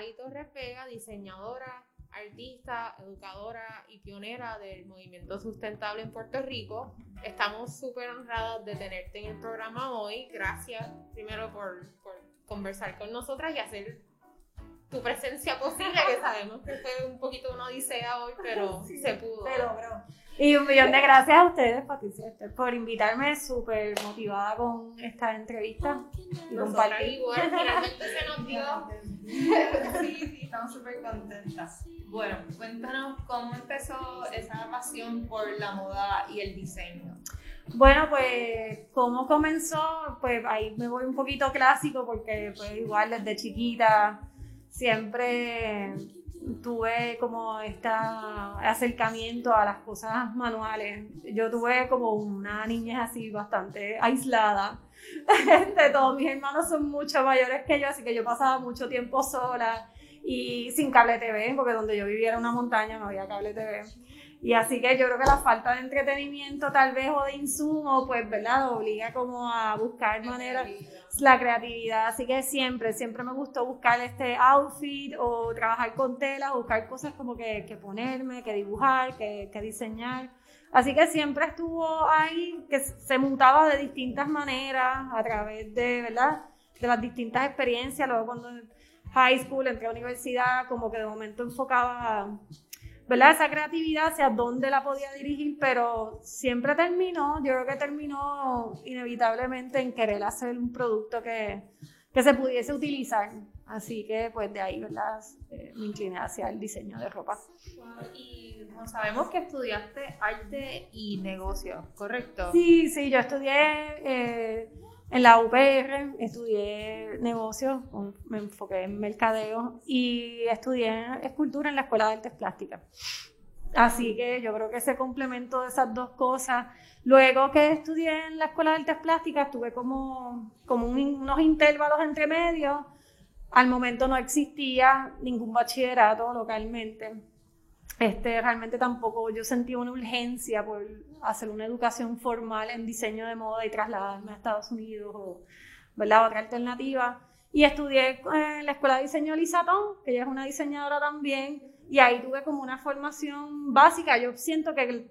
con Sarito Repega, diseñadora, artista, educadora y pionera del movimiento sustentable en Puerto Rico. Estamos súper honradas de tenerte en el programa hoy. Gracias primero por conversar con nosotras y hacer tu presencia posible, que sabemos que fue un poquito una odisea hoy, pero se pudo. Se logró. Y un millón de gracias a ustedes, Patricia, este, por invitarme, súper motivada con esta entrevista. Y compartir. igual, finalmente se nos dio. sí, sí, estamos súper contentas. Bueno, cuéntanos cómo empezó esa pasión por la moda y el diseño. Bueno, pues, ¿cómo comenzó? Pues ahí me voy un poquito clásico porque pues igual desde chiquita siempre tuve como este acercamiento a las cosas manuales. Yo tuve como una niñez así bastante aislada. Este, todos mis hermanos son mucho mayores que yo, así que yo pasaba mucho tiempo sola y sin cable TV, porque donde yo vivía era una montaña, no había cable TV. Y así que yo creo que la falta de entretenimiento tal vez o de insumo, pues, ¿verdad? Obliga como a buscar maneras, la creatividad. Así que siempre, siempre me gustó buscar este outfit o trabajar con tela, buscar cosas como que, que ponerme, que dibujar, que, que, diseñar. Así que siempre estuvo ahí, que se mutaba de distintas maneras a través de, ¿verdad? De las distintas experiencias. Luego cuando high school, entré a universidad, como que de momento enfocaba ¿verdad? Esa creatividad hacia dónde la podía dirigir, pero siempre terminó, yo creo que terminó inevitablemente en querer hacer un producto que, que se pudiese utilizar. Así que pues de ahí, ¿verdad? Eh, me incliné hacia el diseño de ropa. Y sabemos que estudiaste arte y negocio, ¿correcto? Sí, sí, yo estudié eh, en la UPR estudié negocios, me enfoqué en mercadeo y estudié escultura en la Escuela de Artes Plásticas. Así que yo creo que ese complemento de esas dos cosas. Luego que estudié en la Escuela de Artes Plásticas, tuve como, como unos intervalos entre medios. Al momento no existía ningún bachillerato localmente este, realmente tampoco yo sentí una urgencia por hacer una educación formal en diseño de moda y trasladarme a Estados Unidos o ¿verdad? otra alternativa. Y estudié en la Escuela de Diseño Lisatón, que ella es una diseñadora también, y ahí tuve como una formación básica. Yo siento que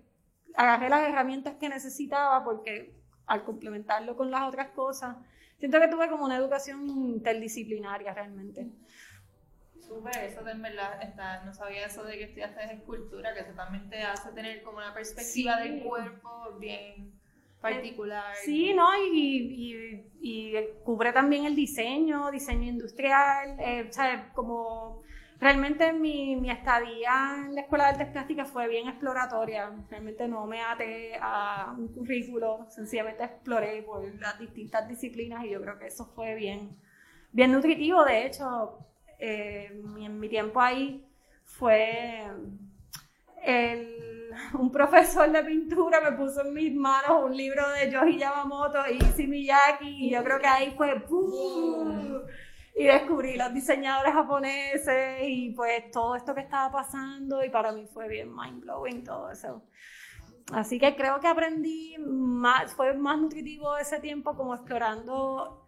agarré las herramientas que necesitaba porque al complementarlo con las otras cosas, siento que tuve como una educación interdisciplinaria realmente. Súper, eso de en verdad, está, no sabía eso de que estudiaste escultura, que eso también te hace tener como una perspectiva del cuerpo bien particular. Sí, ¿no? Y, y, cubre también el diseño, diseño industrial, eh, o sea, como realmente mi, mi, estadía en la Escuela de Artes Plásticas fue bien exploratoria, realmente no me até a un currículo, sencillamente exploré por las distintas disciplinas y yo creo que eso fue bien, bien nutritivo, de hecho eh, en mi tiempo ahí fue un profesor de pintura me puso en mis manos un libro de Yoji Yamamoto y Issey Miyake y yo creo que ahí fue y descubrí los diseñadores japoneses y pues todo esto que estaba pasando y para mí fue bien mind blowing todo eso. Así que creo que aprendí más, fue más nutritivo ese tiempo como explorando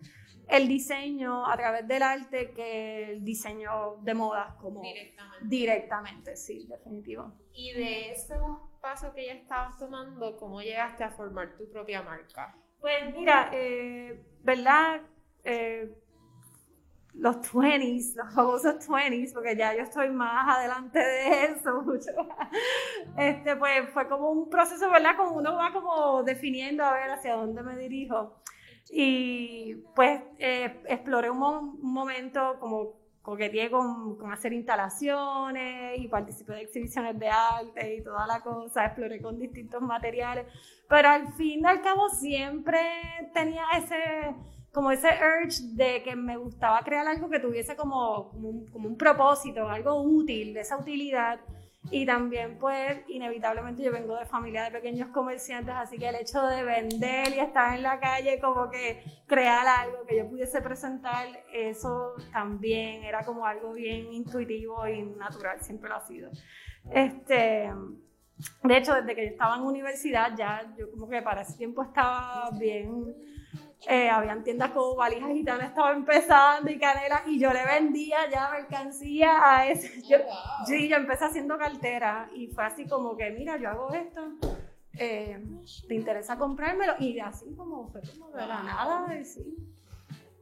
el diseño a través del arte que el diseño de moda como directamente. Directamente, sí, definitivo. Y de ese paso que ya estabas tomando, ¿cómo llegaste a formar tu propia marca? Pues mira, eh, ¿verdad? Eh, los 20s, los famosos 20s, porque ya yo estoy más adelante de eso, mucho Este, pues fue como un proceso, ¿verdad? Como uno va como definiendo a ver hacia dónde me dirijo. Y pues eh, exploré un, momento como coqueteé con, con, hacer instalaciones y participé de exhibiciones de arte y toda la cosa, exploré con distintos materiales, pero al fin y al cabo siempre tenía ese como ese urge de que me gustaba crear algo que tuviese como, como, un, como un propósito, algo útil, de esa utilidad. Y también, pues, inevitablemente yo vengo de familia de pequeños comerciantes, así que el hecho de vender y estar en la calle, como que crear algo que yo pudiese presentar, eso también era como algo bien intuitivo y natural, siempre lo ha sido. Este, de hecho, desde que yo estaba en universidad, ya yo como que para ese tiempo estaba bien Eh, habían tiendas como Valijas Gitanas estaba empezando y Canela y yo le vendía ya mercancía a ese. Yo, wow. Sí, yo empecé haciendo cartera y fue así como que, mira, yo hago esto, eh, ¿te interesa comprármelo? Y así como fue como de la Wow. nada, y sí.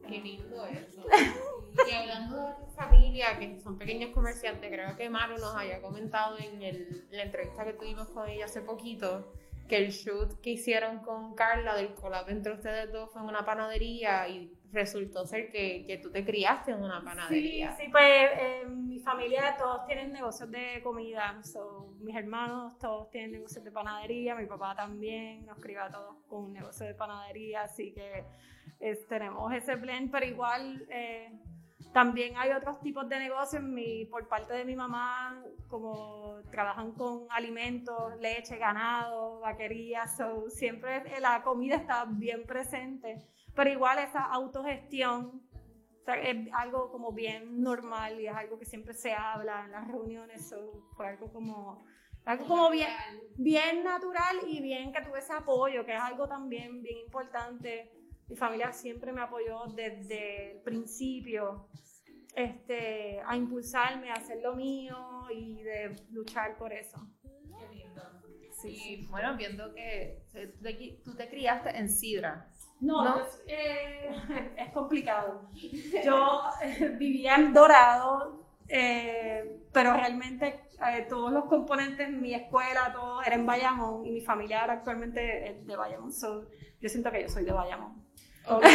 Qué lindo eso. Y hablando de tu familia, que son pequeños comerciantes, creo que Maru nos había comentado en el- la entrevista que tuvimos con ella hace poquito, que el shoot que hicieron con Carla del collab entre ustedes dos fue en una panadería y resultó ser que, que tú te criaste en una Sí, panadería. sí, pues eh, mi familia todos tienen negocios de comida, so, mis hermanos todos tienen negocios de panadería, mi papá también, nos crió a todos con un negocio de panadería, así que es- tenemos ese blend, pero igual eh, también hay otros tipos de negocios, mi, por parte de mi mamá, como trabajan con alimentos, leche, ganado, vaquería, so, siempre la comida está bien presente, pero igual esa autogestión es algo como bien normal y es algo que siempre se habla en las reuniones. so, fue algo como, algo como bien, bien natural y bien que tuve ese apoyo, que es algo también bien importante. Mi familia siempre me apoyó desde el principio este, a impulsarme a hacer lo mío y de luchar por eso. Qué lindo. Sí, sí. Y bueno, viendo que tú te, criaste en Sidra. No, ¿No? pues, eh, es complicado. Yo eh, vivía en Dorado, eh, pero realmente eh, todos los componentes, mi escuela, todo era en Bayamón y mi familia ahora actualmente es de Bayamón. So, yo siento que yo soy de Bayamón. Ok, ok.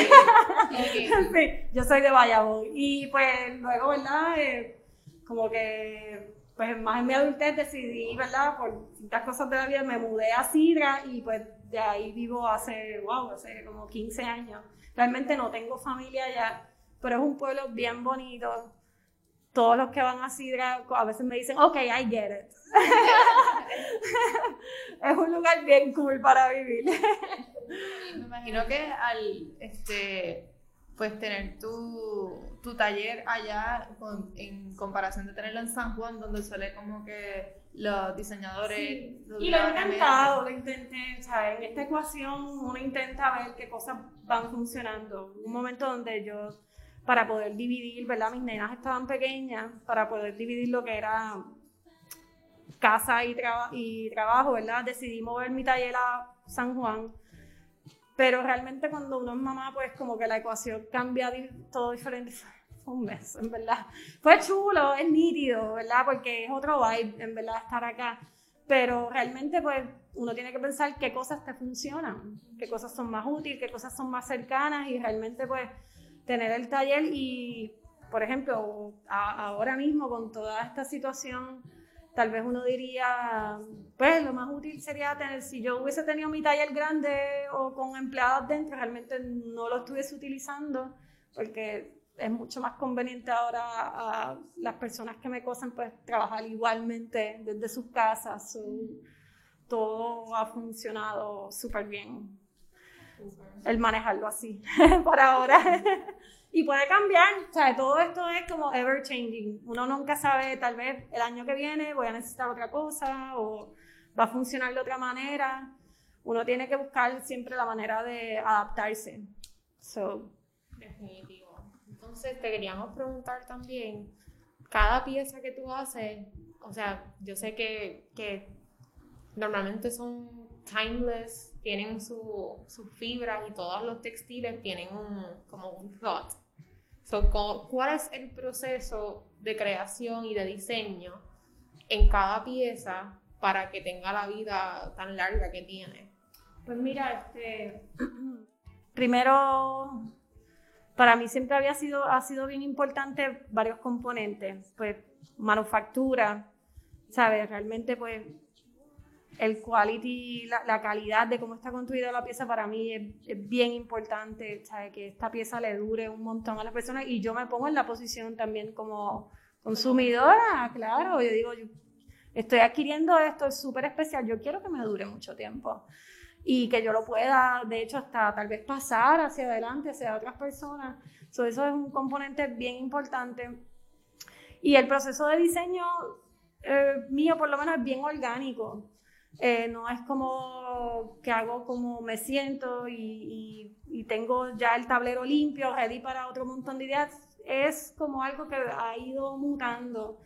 sí, yo soy de Bayamón. Y pues luego, ¿verdad? Eh, como que, pues más en mi adultez decidí, ¿verdad? Por distintas cosas de la vida me mudé a Sidra y pues de ahí vivo hace, wow, hace como 15 años. Realmente no tengo familia allá, pero es un pueblo bien bonito. Todos los que van a Sidra a veces me dicen, ok, I get it. es un lugar bien cool para vivir. Me imagino que al este pues tener tu, tu taller allá con- en comparación de tenerlo en San Juan donde suele como que los diseñadores Sí. los Y lo he intentado, lo intenté, o sea, en esta ecuación uno intenta ver qué cosas van funcionando. Un momento donde yo, para poder dividir, ¿verdad? Mis nenas estaban pequeñas, para poder dividir lo que era casa y, traba- y trabajo, ¿verdad? Decidí mover mi taller a San Juan. Pero realmente cuando uno es mamá, pues como que la ecuación cambia todo diferente. Un mes, en verdad. Fue chulo, es nítido, ¿verdad? Porque es otro vibe, en verdad, estar acá. Pero realmente, pues, uno tiene que pensar qué cosas te funcionan, qué cosas son más útiles, qué cosas son más cercanas y realmente, pues, tener el taller y, por ejemplo, ahora mismo con toda esta situación, tal vez uno diría, pues, lo más útil sería tener, si yo hubiese tenido mi taller grande o con empleados dentro, realmente no lo estuviese utilizando porque es mucho más conveniente ahora a las personas que me cosen pues trabajar igualmente desde sus casas. Todo ha funcionado súper bien. El manejarlo así por ahora. y puede cambiar, o sea, todo esto es como ever changing. Uno nunca sabe, tal vez el año que viene voy a necesitar otra cosa o va a funcionar de otra manera. Uno tiene que buscar siempre la manera de adaptarse. So, Definitivo. Entonces te queríamos preguntar también, cada pieza que tú haces, o sea, yo sé que, que normalmente son timeless, tienen su- sus fibras y todos los textiles tienen un, como un thought. So, ¿Cuál es el proceso de creación y de diseño en cada pieza para que tenga la vida tan larga que tiene? Pues mira, este, primero, para mí siempre había sido, ha sido bien importante varios componentes, pues manufactura, ¿sabes? Realmente pues el quality, la, la calidad de cómo está construida la pieza para mí es, es bien importante, ¿sabes? Que esta pieza le dure un montón a las personas y yo me pongo en la posición también como consumidora, claro, yo digo, yo estoy adquiriendo esto, es súper especial, yo quiero que me dure mucho tiempo y que yo lo pueda, de hecho, hasta tal vez pasar hacia adelante, hacia otras personas. So, eso es un componente bien importante. Y el proceso de diseño eh, mío, por lo menos, es bien orgánico. Eh, no es como que hago como me siento y, tengo ya el tablero limpio, ready para otro montón de ideas. Es como algo que ha ido mutando.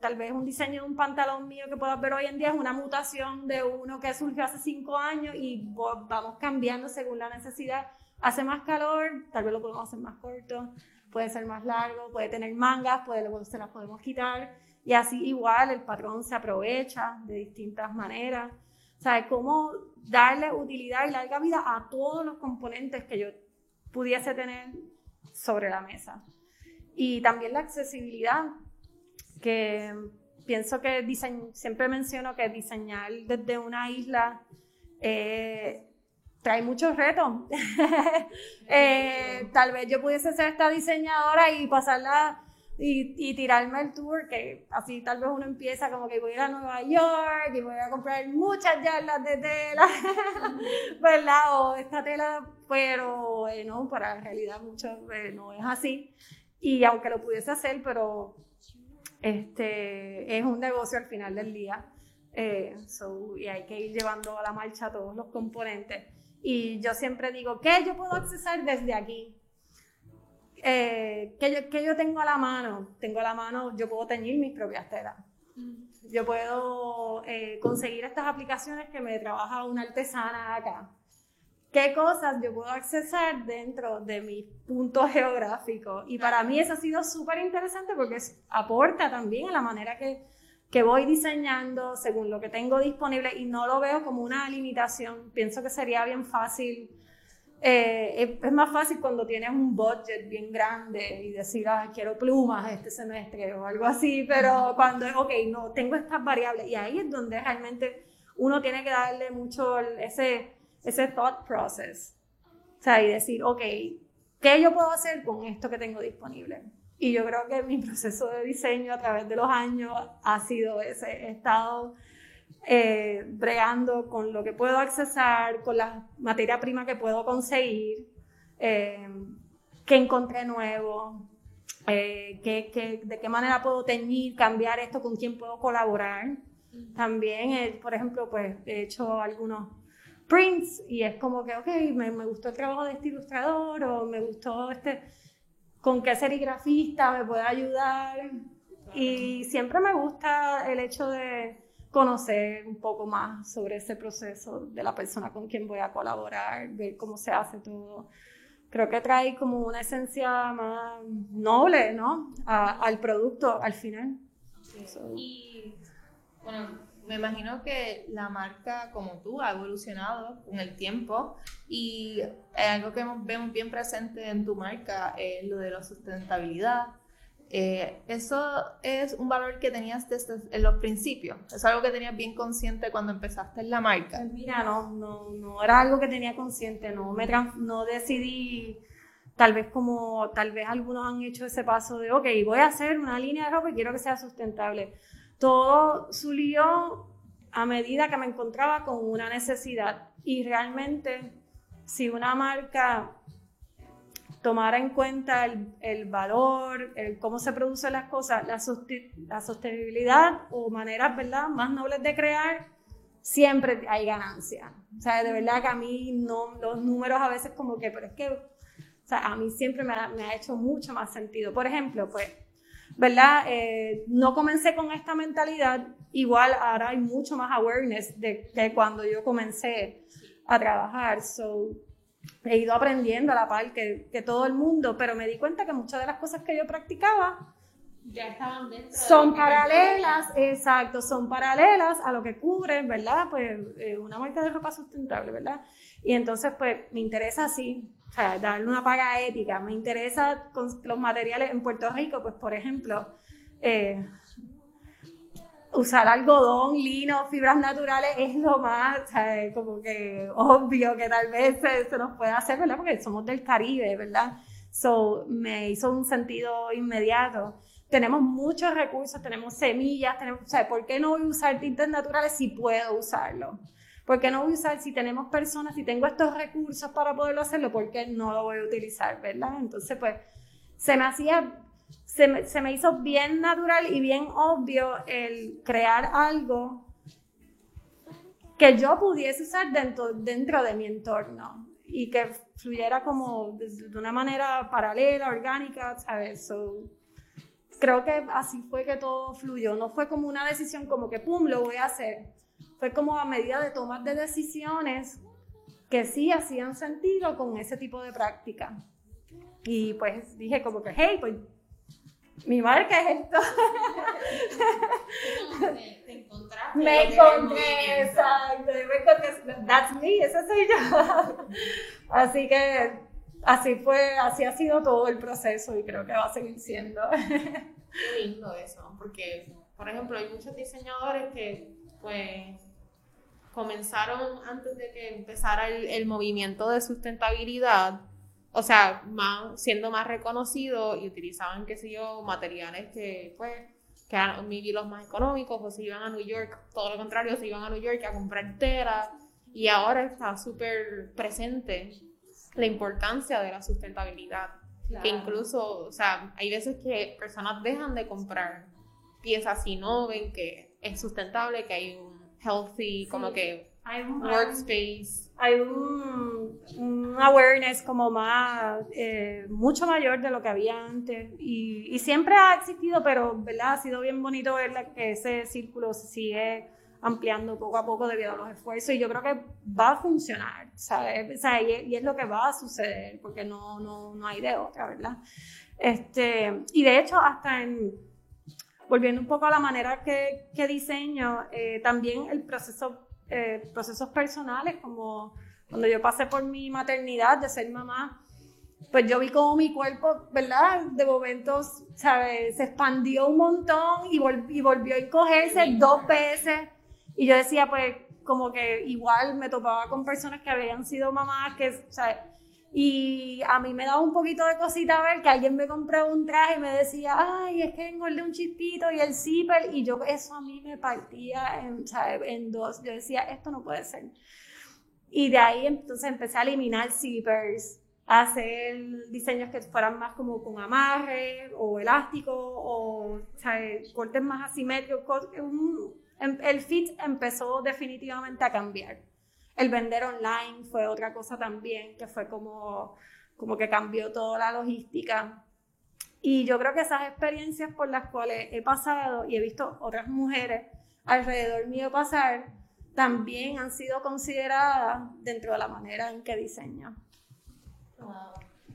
tal vez un diseño de un pantalón mío que puedas ver hoy en día es una mutación de uno que surgió hace cinco años y vamos cambiando según la necesidad. Hace más calor, tal vez lo podemos hacer más corto, puede ser más largo, puede tener mangas, puede, se las podemos quitar y así igual el patrón se aprovecha de distintas maneras. O sea, cómo darle utilidad y larga vida a todos los componentes que yo pudiese tener sobre la mesa. Y también la accesibilidad, que pienso que siempre menciono que diseñar desde una isla eh, trae muchos retos. Eh, tal vez yo pudiese ser esta diseñadora y pasarla y, tirarme el tour, que así tal vez uno empieza como que voy a ir a Nueva York y voy a comprar muchas yardas de tela, ¿verdad? O esta tela, pero no, para la realidad mucho eh, no es así. Y aunque lo pudiese hacer, pero este, es un negocio al final del día. Eh, y hay que ir llevando a la marcha todos los componentes. Y yo siempre digo, ¿qué yo puedo accesar desde aquí? Eh, ¿qué, yo, yo, tengo a la mano? Tengo a la mano, yo puedo teñir mis propias telas. Mm. Yo puedo eh, conseguir estas aplicaciones que me trabaja una artesana acá. ¿Qué cosas yo puedo accesar dentro de mi punto geográfico? Y para mí eso ha sido súper interesante porque aporta también a la manera que, que voy diseñando según lo que tengo disponible y no lo veo como una limitación. Pienso que sería bien fácil eh, es, más fácil cuando tienes un budget bien grande y decir, ah, quiero plumas este semestre o algo así, pero cuando es, ok, no, tengo estas variables y ahí es donde realmente uno tiene que darle mucho ese, ese thought process. O sea, y decir, ok, ¿qué yo puedo hacer con esto que tengo disponible? Y yo creo que mi proceso de diseño a través de los años ha sido ese. Estado eh, bregando con lo que puedo accesar, con la materia prima que puedo conseguir, eh, qué encontré nuevo, eh, de qué manera puedo teñir, cambiar esto, con quién puedo colaborar. También, por ejemplo, pues he hecho algunos prints y es como que, ok, me, me, gustó el trabajo de este ilustrador o me gustó este, con qué serigrafista me puede ayudar. Y siempre me gusta el hecho de conocer un poco más sobre ese proceso de la persona con quien voy a colaborar, ver cómo se hace todo. Creo que trae como una esencia más noble, ¿no? al producto al final. Y bueno, me imagino que la marca como tú ha evolucionado con el tiempo y algo que vemos bien presente en tu marca es lo de la sustentabilidad, eh, eso es un valor que tenías desde los principios. Es algo que tenías bien consciente cuando empezaste en la marca. Pues mira, no, no, no era algo que tenía consciente. No, me no decidí, tal vez como, tal vez algunos han hecho ese paso de, ok, voy a hacer una línea de ropa y quiero que sea sustentable. Todo subió a medida que me encontraba con una necesidad. Y realmente, si una marca tomar en cuenta el, el valor, el cómo se producen las cosas, la, la, sostenibilidad o maneras ¿verdad? más nobles de crear, siempre hay ganancia. O sea, de verdad que a mí no, los números a veces como que, pero es que, o sea, a mí siempre me ha, me ha hecho mucho más sentido. Por ejemplo, pues, ¿verdad? Eh, no comencé con esta mentalidad, igual ahora hay mucho más awareness de, de cuando yo comencé a trabajar. So, he ido aprendiendo a la par que, que, todo el mundo, pero me di cuenta que muchas de las cosas que yo practicaba ya estaban dentro son paralelas, exacto, son paralelas a lo que cubre, ¿verdad? Pues eh, una marca de ropa sustentable, ¿verdad? Y entonces, pues me interesa así, o sea, darle una paga ética, me interesa con los materiales en Puerto Rico, pues por ejemplo, eh, usar algodón, lino, fibras naturales es lo más, como que obvio que tal vez se, nos puede hacer, ¿verdad? Porque somos del Caribe, ¿verdad? So, me hizo un sentido inmediato. Tenemos muchos recursos, tenemos semillas, tenemos, o sea, ¿por qué no voy a usar tintes naturales si puedo usarlo? ¿Por qué no voy a usar, si tenemos personas, si tengo estos recursos para poderlo hacerlo, por qué no lo voy a utilizar, verdad? Entonces, pues, se me hacía se me, hizo bien natural y bien obvio el crear algo que yo pudiese usar dentro, dentro de mi entorno y que fluyera como de, una manera paralela, orgánica, ¿sabes? So, creo que así fue que todo fluyó. No fue como una decisión como que, ¡pum!, lo voy a hacer. Fue como a medida de tomar de decisiones que sí hacían sentido con ese tipo de práctica. Y pues dije como que, hey, pues mi marca es esto. Te encontraste. me encontré, exacto, yo me encontré, that's me, ese soy yo. Así que así fue, así ha sido todo el proceso y creo que va a seguir siendo. Qué lindo eso, porque, por ejemplo, hay muchos diseñadores que, pues, comenzaron antes de que empezara el, el movimiento de sustentabilidad, o sea, más, siendo más reconocidos y utilizaban, qué sé yo, materiales que, pues, que eran maybe los más económicos, o se iban a New York, todo lo contrario, se iban a New York a comprar tela, y ahora está súper presente la importancia de la sustentabilidad. Que incluso, o sea, hay veces que personas dejan de comprar piezas si no ven que es sustentable, que hay un healthy, como que Hay un, workspace. Hay un, un awareness como más, eh, mucho mayor de lo que había antes. Y, y siempre ha existido, pero ¿verdad? ha sido bien bonito ver que ese círculo se sigue ampliando poco a poco debido a los esfuerzos. Y yo creo que va a funcionar, ¿sabes? O sea, y es lo que va a suceder, porque no, no, no hay de otra, ¿verdad? Este, y de hecho, hasta en, volviendo un poco a la manera que, que diseño, eh, también el proceso, eh, procesos personales, como cuando yo pasé por mi maternidad de ser mamá, pues yo vi como mi cuerpo, ¿verdad? De momentos, ¿sabes? Se expandió un montón y, vol- y volvió a encogerse dos veces. Y yo decía, pues, como que igual me topaba con personas que habían sido mamás, que, ¿sabes? Y a mí me daba un poquito de cosita ver que alguien me compraba un traje y me decía, ay, es que engordé un chispito y el zipper, y yo eso a mí me partía en, en dos. Yo decía, esto no puede ser. Y de ahí entonces empecé a eliminar zippers, a hacer diseños que fueran más como con amarre o elástico o ¿sabes? cortes más asimétricos. cos- un- em- el fit empezó definitivamente a cambiar. El vender online fue otra cosa también que fue como, como que cambió toda la logística. Y yo creo que esas experiencias por las cuales he pasado y he visto otras mujeres alrededor mío pasar, también han sido consideradas dentro de la manera en que diseño.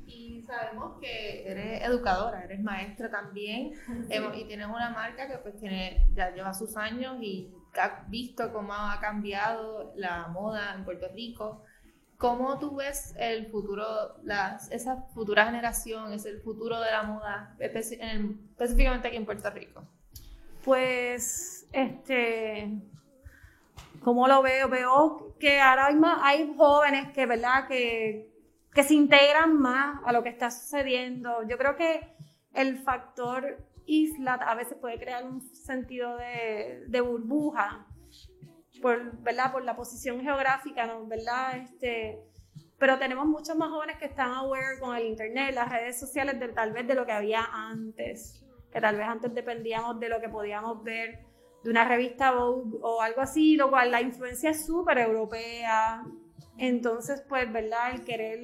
Y sabemos que eres educadora, eres maestra también hemos- y tienes una marca que pues tiene, ya lleva sus años y has visto cómo ha cambiado la moda en Puerto Rico. ¿Cómo tú ves el futuro, las, esa futura generación, es el futuro de la moda, en específicamente aquí en Puerto Rico? Pues, este, ¿cómo lo veo? Veo que ahora hay, más, hay jóvenes que, ¿verdad? Que, que se integran más a lo que está sucediendo. Yo creo que el factor isla a veces puede crear un sentido de, de burbuja, por, ¿verdad? Por la posición geográfica, ¿no? ¿verdad? Este, pero tenemos muchos más jóvenes que están aware con el internet, las redes sociales, de, tal vez de lo que había antes que tal vez antes dependíamos de lo que podíamos ver de una revista Vogue o algo así, lo cual la influencia es súper europea. Entonces, pues, ¿verdad? El querer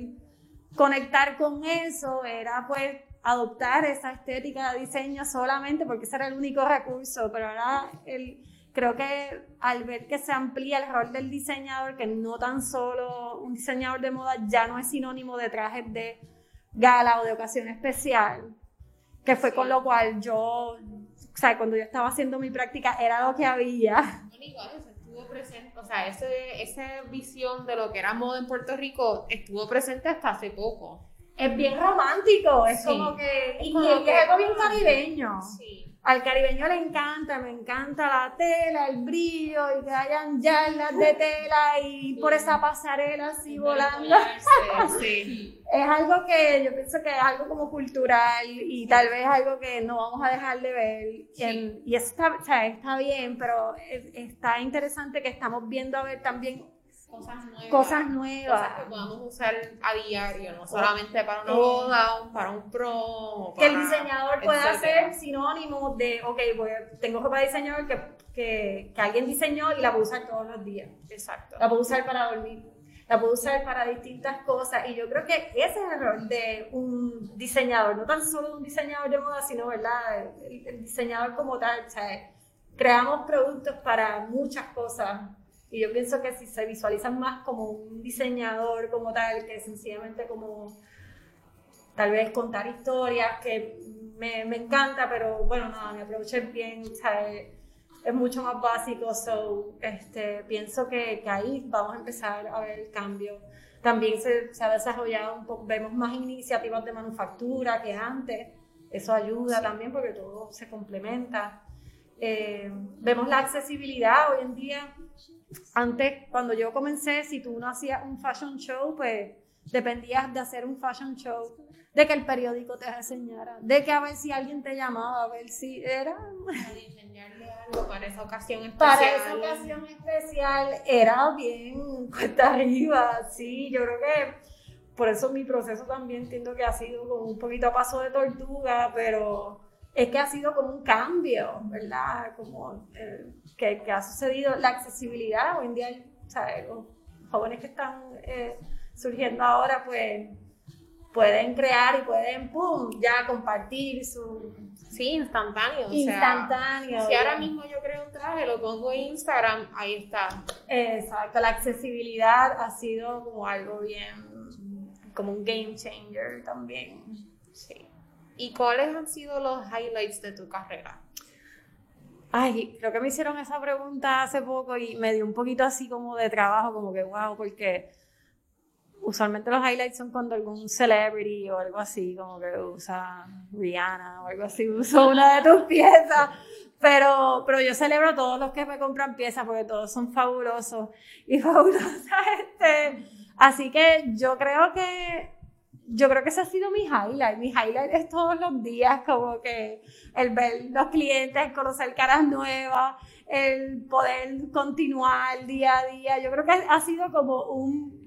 conectar con eso era, pues, adoptar esa estética de diseño solamente porque ese era el único recurso, pero ahora el, creo que al ver que se amplía el rol del diseñador, que no tan solo un diseñador de moda ya no es sinónimo de trajes de gala o de ocasión especial, que fue con lo cual yo, o sea, cuando yo estaba haciendo mi práctica era lo que había. Bueno, igual, eso estuvo presente, o sea, ese, esa visión de lo que era moda en Puerto Rico estuvo presente hasta hace poco. Es bien romántico, es Sí. como que, y, como y que- es algo bien caribeño. Sí. Al caribeño le encanta, me encanta la tela, el brillo y que hayan yardas de tela y por esa pasarela así volando. Sí. Es algo que yo pienso que es algo como cultural y tal vez algo que no vamos a dejar de ver. Sí. En- y eso está, o sea, está bien, pero es- está interesante que estamos viendo a ver también Cosas nuevas. cosas nuevas. Cosas que podamos usar a diario, no solamente para una boda, para un prom. que el diseñador pueda ser sinónimo de, ok, voy a- tengo ropa de diseñador que que, que alguien diseñó y la puedo usar todos los días. Exacto. La puedo usar para dormir, la puedo usar para distintas cosas. Y yo creo que ese es el rol de un diseñador, no tan solo de un diseñador de moda, sino, ¿verdad? El, el diseñador como tal. O sea, creamos productos para muchas cosas. Y yo pienso que si se visualizan más como un diseñador como tal, que sencillamente como tal vez contar historias, que me, me encanta, pero bueno, nada, mi approach es bien, o sea, es mucho más básico, so, este, pienso que, que, ahí vamos a empezar a ver el cambio. También se, se, ha desarrollado un poco, vemos más iniciativas de manufactura que antes, eso ayuda sí. también porque todo se complementa. Eh, vemos la accesibilidad hoy en día. Antes, cuando yo comencé, si tú no hacías un fashion show, pues dependías de hacer un fashion show de que el periódico te reseñara, de que a ver si alguien te llamaba, a ver si era... Para diseñarle algo para esa ocasión especial. Para esa ocasión especial era bien cuesta arriba, sí, yo creo que por eso mi proceso también entiendo que ha sido como un poquito a paso de tortuga, pero es que ha sido como un cambio, ¿verdad? Como eh, que, que, ha sucedido la accesibilidad hoy en día, ¿sabes? Los jóvenes que están eh, surgiendo ahora, pues pueden crear y pueden, pum, ya compartir su... Sí, instantáneo. Instantáneo. Sea, si ahora mismo yo creo un traje, lo pongo en Instagram, ahí está. Exacto, la accesibilidad ha sido como algo bien, como un game changer también. Sí. ¿Y cuáles han sido los highlights de tu carrera? Ay, creo que me hicieron esa pregunta hace poco y me dio un poquito así como de trabajo, como que wow, porque usualmente los highlights son cuando algún celebrity o algo así, como que usa Rihanna o algo así, usa una de tus piezas. Pero, pero yo celebro a todos los que me compran piezas porque todos son fabulosos y fabulosas. Este. Así que yo creo que yo creo que ese ha sido mi highlight. Mi highlight es todos los días, como que el ver los clientes, conocer caras nuevas, el poder continuar día a día. Yo creo que ha sido como un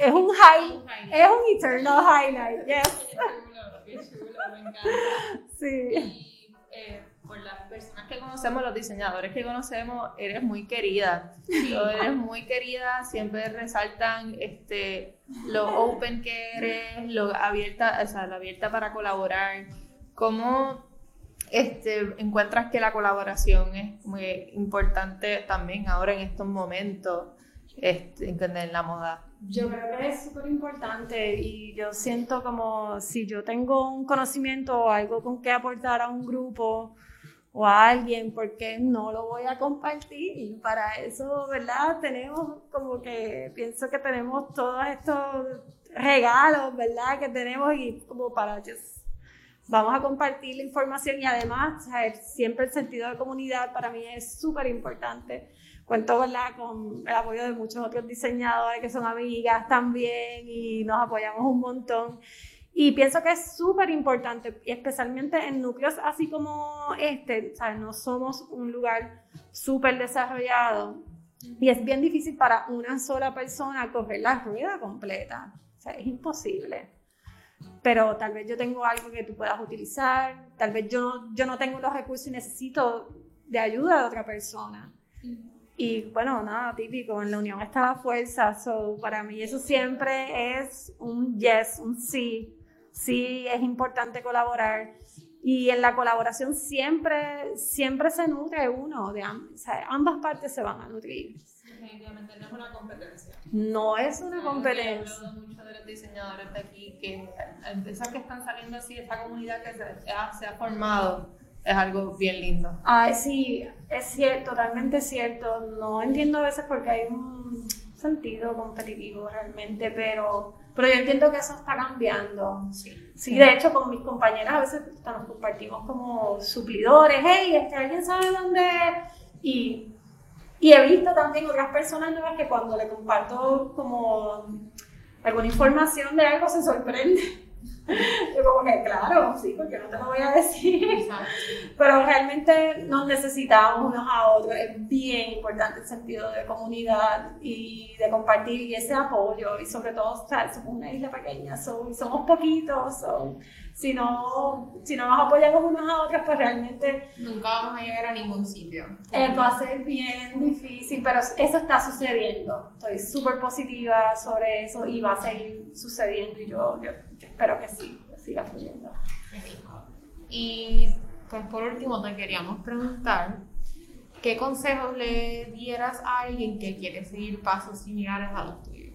es un high, es un eternal highlight, yes. Qué chulo, qué chulo, me encanta. Sí. Y eh, por las personas que conocemos, los diseñadores que conocemos, eres muy querida. Sí. Eres muy querida, siempre resaltan este, lo open que eres, lo abierta, o sea, lo abierta para colaborar. ¿Cómo este, encuentras que la colaboración es muy importante también ahora en estos momentos este, en la moda? Yo creo que es súper importante y yo siento como si yo tengo un conocimiento o algo con que aportar a un grupo o a alguien, porque no lo voy a compartir? Y para eso, ¿verdad? Tenemos como que, pienso que tenemos todos estos regalos, ¿verdad? Que tenemos y como para just, vamos a compartir la información y además, saber, siempre el sentido de comunidad para mí es súper importante cuento ¿verdad? con el apoyo de muchos otros diseñadores que son amigas también y nos apoyamos un montón. Y pienso que es súper importante, especialmente en núcleos así como este, ¿sabes? no somos un lugar súper desarrollado y es bien difícil para una sola persona coger la rueda completa. O sea, es imposible. Pero tal vez yo tengo algo que tú puedas utilizar, tal vez yo, yo no tengo los recursos y necesito de ayuda de otra persona. Y bueno, nada, típico, en la unión está la fuerza, so, para mí eso siempre es un yes, un sí, sí es importante colaborar. Y en la colaboración siempre, siempre se nutre uno, de o sea, ambas partes se van a nutrir. Definitivamente no es una competencia. No es una competencia. He hablado mucho de los diseñadores de aquí, que esas que están saliendo así, esta comunidad que se ha, se ha formado, es algo bien lindo. Ay, sí, es cierto, totalmente cierto. No entiendo a veces porque hay un sentido competitivo realmente, pero, pero yo entiendo que eso está cambiando. Sí, sí de hecho, con mis compañeras a veces nos compartimos como suplidores. Hey, este, ¿alguien sabe dónde? Y, y he visto también otras personas nuevas que cuando le comparto como alguna información de algo se sorprende. Yo como que, claro, sí, porque no te lo voy a decir. Exacto. Pero realmente nos necesitamos unos a otros. Es bien importante el sentido de comunidad y de compartir y ese apoyo. Y sobre todo, o sea, somos una isla pequeña, so- somos poquitos. so, si, no, si no nos apoyamos unos a otros, pues realmente Nunca vamos a llegar a ningún sitio. eh, va a ser bien difícil, pero eso está sucediendo. Estoy súper positiva sobre eso y va a seguir sucediendo y yo, yo, yo espero que sí, que siga fluyendo. Y pues por último te queríamos preguntar, ¿qué consejos le dieras a alguien que quiere seguir pasos similares a los tuyos?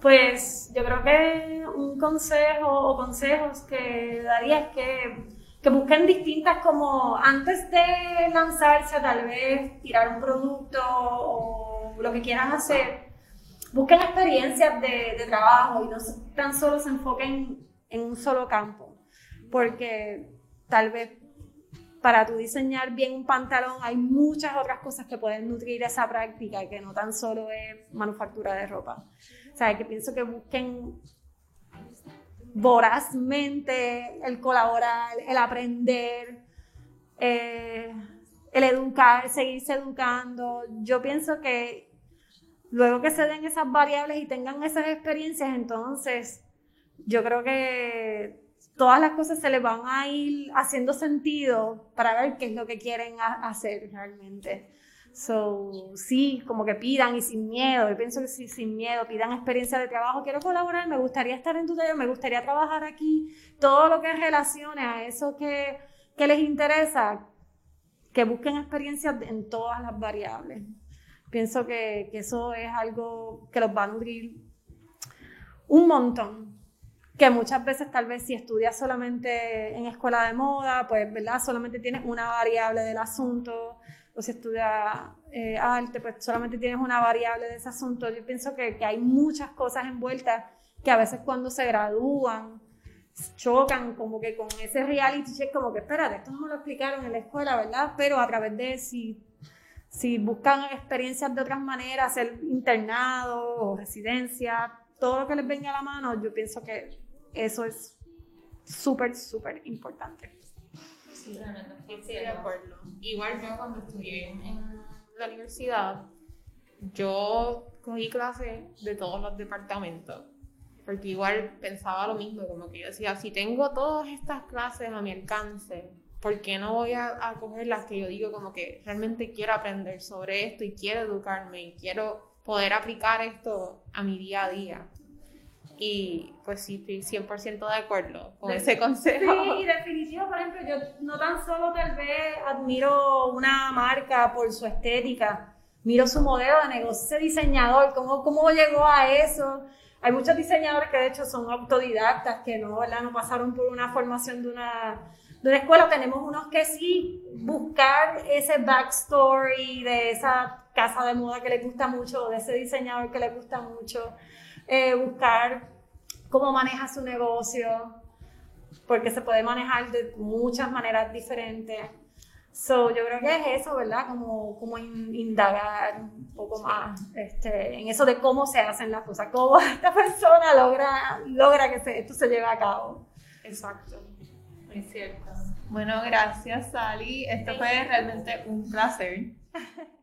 Pues yo creo que un consejo o consejos que daría es que, que busquen distintas como antes de lanzarse tal vez tirar un producto o lo que quieran hacer, busquen experiencias de, de trabajo y no tan solo se enfoquen en un solo campo, porque tal vez para tú diseñar bien un pantalón hay muchas otras cosas que pueden nutrir esa práctica que no tan solo es manufactura de ropa. O sea, que pienso que busquen vorazmente el colaborar, el aprender, eh, el educar, seguirse educando. Yo pienso que luego que se den esas variables y tengan esas experiencias, entonces yo creo que todas las cosas se les van a ir haciendo sentido para ver qué es lo que quieren ha- hacer realmente. So, sí, como que pidan y sin miedo, yo pienso que sí, sin miedo, pidan experiencia de trabajo, quiero colaborar, me gustaría estar en tu taller, me gustaría trabajar aquí, todo lo que relacione a eso que, que les interesa, que busquen experiencias en todas las variables. Pienso que, que eso es algo que los va a nutrir un montón que muchas veces tal vez si estudias solamente en escuela de moda, pues, ¿verdad? Solamente tienes una variable del asunto, o si estudias eh, arte, pues solamente tienes una variable de ese asunto. Yo pienso que, que hay muchas cosas envueltas que a veces cuando se gradúan chocan como que con ese reality check, como que espérate, esto no me lo explicaron en la escuela, ¿verdad? Pero a través de si, si buscan experiencias de otras maneras, hacer internado o residencia, todo lo que les venga a la mano, yo pienso que eso es súper, súper importante. Sí, estoy de acuerdo. Igual yo cuando estudié en la universidad, yo cogí clases de todos los departamentos. Porque igual pensaba lo mismo, como que yo decía, si tengo todas estas clases a mi alcance, ¿por qué no voy a, a coger las que yo digo como que realmente quiero aprender sobre esto y quiero educarme y quiero poder aplicar esto a mi día a día? Y pues sí, estoy 100% de acuerdo con ese consejo. Sí, definitivo, por ejemplo, yo no tan solo tal vez admiro una marca por su estética, miro su modelo de negocio, ese diseñador, cómo, cómo llegó a eso. Hay muchos diseñadores que de hecho son autodidactas, que no, ¿verdad? no pasaron por una formación de una, de una escuela. Tenemos unos que sí, buscar ese backstory de esa casa de moda que les gusta mucho, de ese diseñador que les gusta mucho, eh, buscar cómo maneja su negocio, porque se puede manejar de muchas maneras diferentes. So, yo creo que es eso, ¿verdad? Como, como in- indagar un poco más este, en eso de cómo se hacen las cosas, cómo esta persona logra, logra que se- esto se lleve a cabo. Exacto, es cierto. Bueno, gracias Sally. Esto fue realmente un placer.